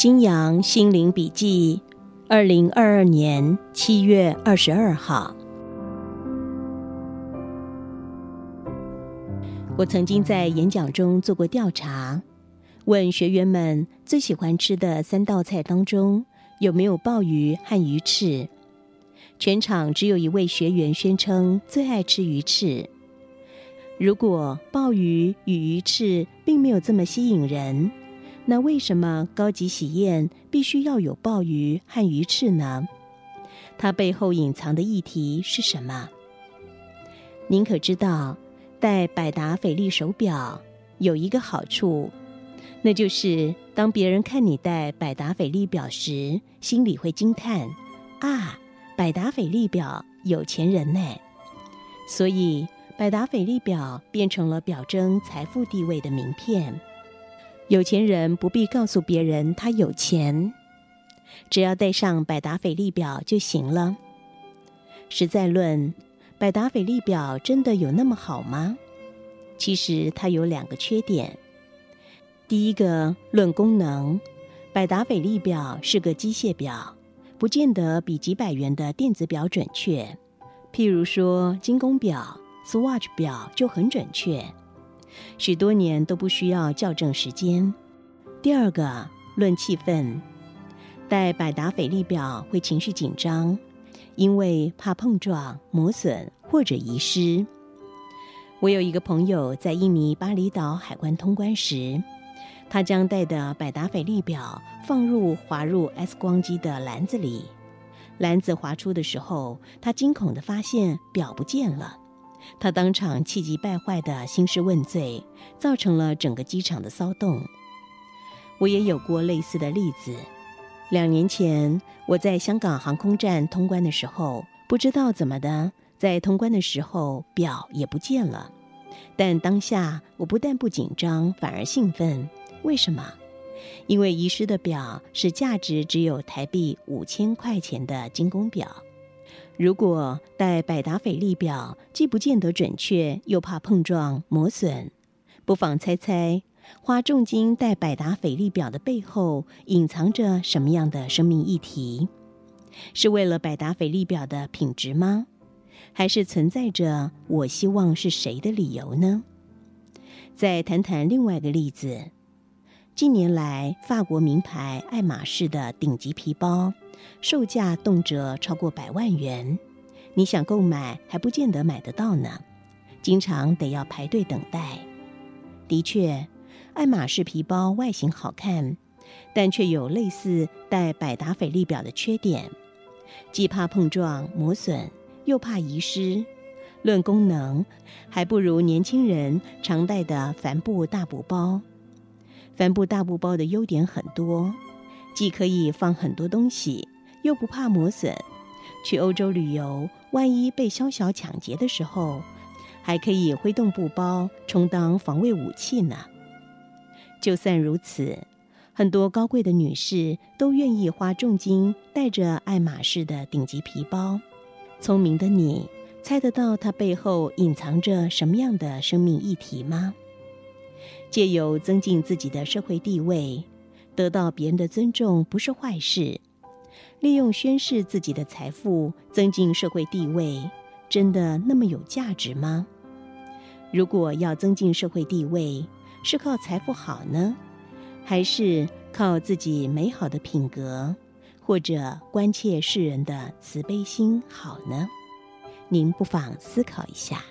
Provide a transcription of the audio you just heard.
新阳心灵笔记，二零二二年七月二十二号。我曾经在演讲中做过调查，问学员们最喜欢吃的三道菜当中有没有鲍鱼和鱼翅。全场只有一位学员宣称最爱吃鱼翅。如果鲍鱼与鱼翅并没有这么吸引人，那为什么高级喜宴必须要有鲍鱼和鱼翅呢？它背后隐藏的议题是什么？您可知道，戴百达翡丽手表有一个好处，那就是当别人看你戴百达翡丽表时，心里会惊叹：啊，百达翡丽表有钱人呢！所以，百达翡丽表变成了表征财富地位的名片。有钱人不必告诉别人他有钱，只要带上百达翡丽表就行了。实在论，百达翡丽表真的有那么好吗？其实它有两个缺点。第一个，论功能，百达翡丽表是个机械表，不见得比几百元的电子表准确。譬如说，精工表、Swatch 表就很准确。许多年都不需要校正时间。第二个，论气氛，戴百达翡丽表会情绪紧张，因为怕碰撞、磨损或者遗失。我有一个朋友在印尼巴厘岛海关通关时，他将带的百达翡丽表放入滑入 X 光机的篮子里，篮子滑出的时候，他惊恐的发现表不见了。他当场气急败坏的兴师问罪，造成了整个机场的骚动。我也有过类似的例子。两年前，我在香港航空站通关的时候，不知道怎么的，在通关的时候表也不见了。但当下我不但不紧张，反而兴奋。为什么？因为遗失的表是价值只有台币五千块钱的精工表。如果戴百达翡丽表，既不见得准确，又怕碰撞磨损，不妨猜猜，花重金戴百达翡丽表的背后，隐藏着什么样的生命议题？是为了百达翡丽表的品质吗？还是存在着我希望是谁的理由呢？再谈谈另外一个例子，近年来法国名牌爱马仕的顶级皮包。售价动辄超过百万元，你想购买还不见得买得到呢，经常得要排队等待。的确，爱马仕皮包外形好看，但却有类似戴百达翡丽表的缺点，既怕碰撞磨损，又怕遗失。论功能，还不如年轻人常戴的帆布大布包。帆布大布包的优点很多，既可以放很多东西。又不怕磨损，去欧洲旅游，万一被宵小抢劫的时候，还可以挥动布包充当防卫武器呢。就算如此，很多高贵的女士都愿意花重金带着爱马仕的顶级皮包。聪明的你，猜得到它背后隐藏着什么样的生命议题吗？借由增进自己的社会地位，得到别人的尊重，不是坏事。利用宣示自己的财富增进社会地位，真的那么有价值吗？如果要增进社会地位，是靠财富好呢，还是靠自己美好的品格，或者关切世人的慈悲心好呢？您不妨思考一下。